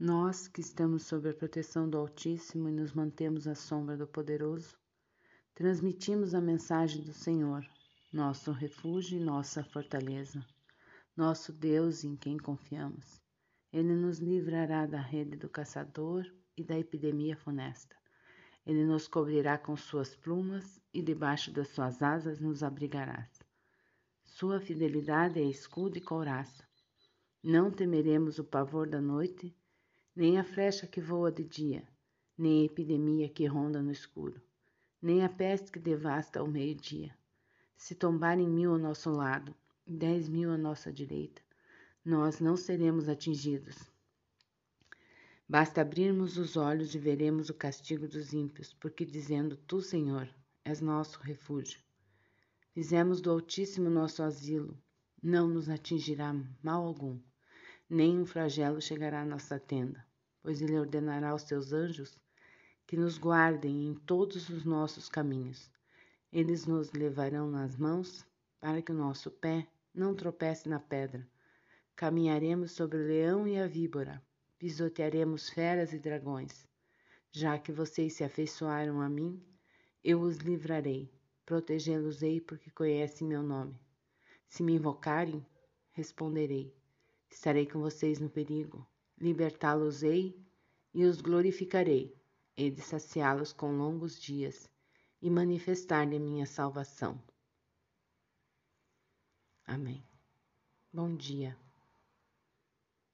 Nós que estamos sob a proteção do Altíssimo e nos mantemos à sombra do Poderoso, transmitimos a mensagem do Senhor, nosso refúgio e nossa fortaleza, nosso Deus em quem confiamos. Ele nos livrará da rede do caçador e da epidemia funesta. Ele nos cobrirá com suas plumas e debaixo das suas asas nos abrigarás. Sua fidelidade é escudo e couraça. Não temeremos o pavor da noite, nem a flecha que voa de dia, nem a epidemia que ronda no escuro, nem a peste que devasta ao meio-dia. Se tombarem mil ao nosso lado dez mil à nossa direita, nós não seremos atingidos. Basta abrirmos os olhos e veremos o castigo dos ímpios, porque dizendo: Tu, Senhor, és nosso refúgio. Fizemos do Altíssimo nosso asilo, não nos atingirá mal algum, nem um flagelo chegará à nossa tenda pois ele ordenará aos seus anjos que nos guardem em todos os nossos caminhos. Eles nos levarão nas mãos para que o nosso pé não tropece na pedra. Caminharemos sobre o leão e a víbora, pisotearemos feras e dragões. Já que vocês se afeiçoaram a mim, eu os livrarei, protegê-los-ei porque conhecem meu nome. Se me invocarem, responderei. Estarei com vocês no perigo, libertá-los-ei e os glorificarei, e de saciá-los com longos dias e manifestar-lhe minha salvação. Amém. Bom dia.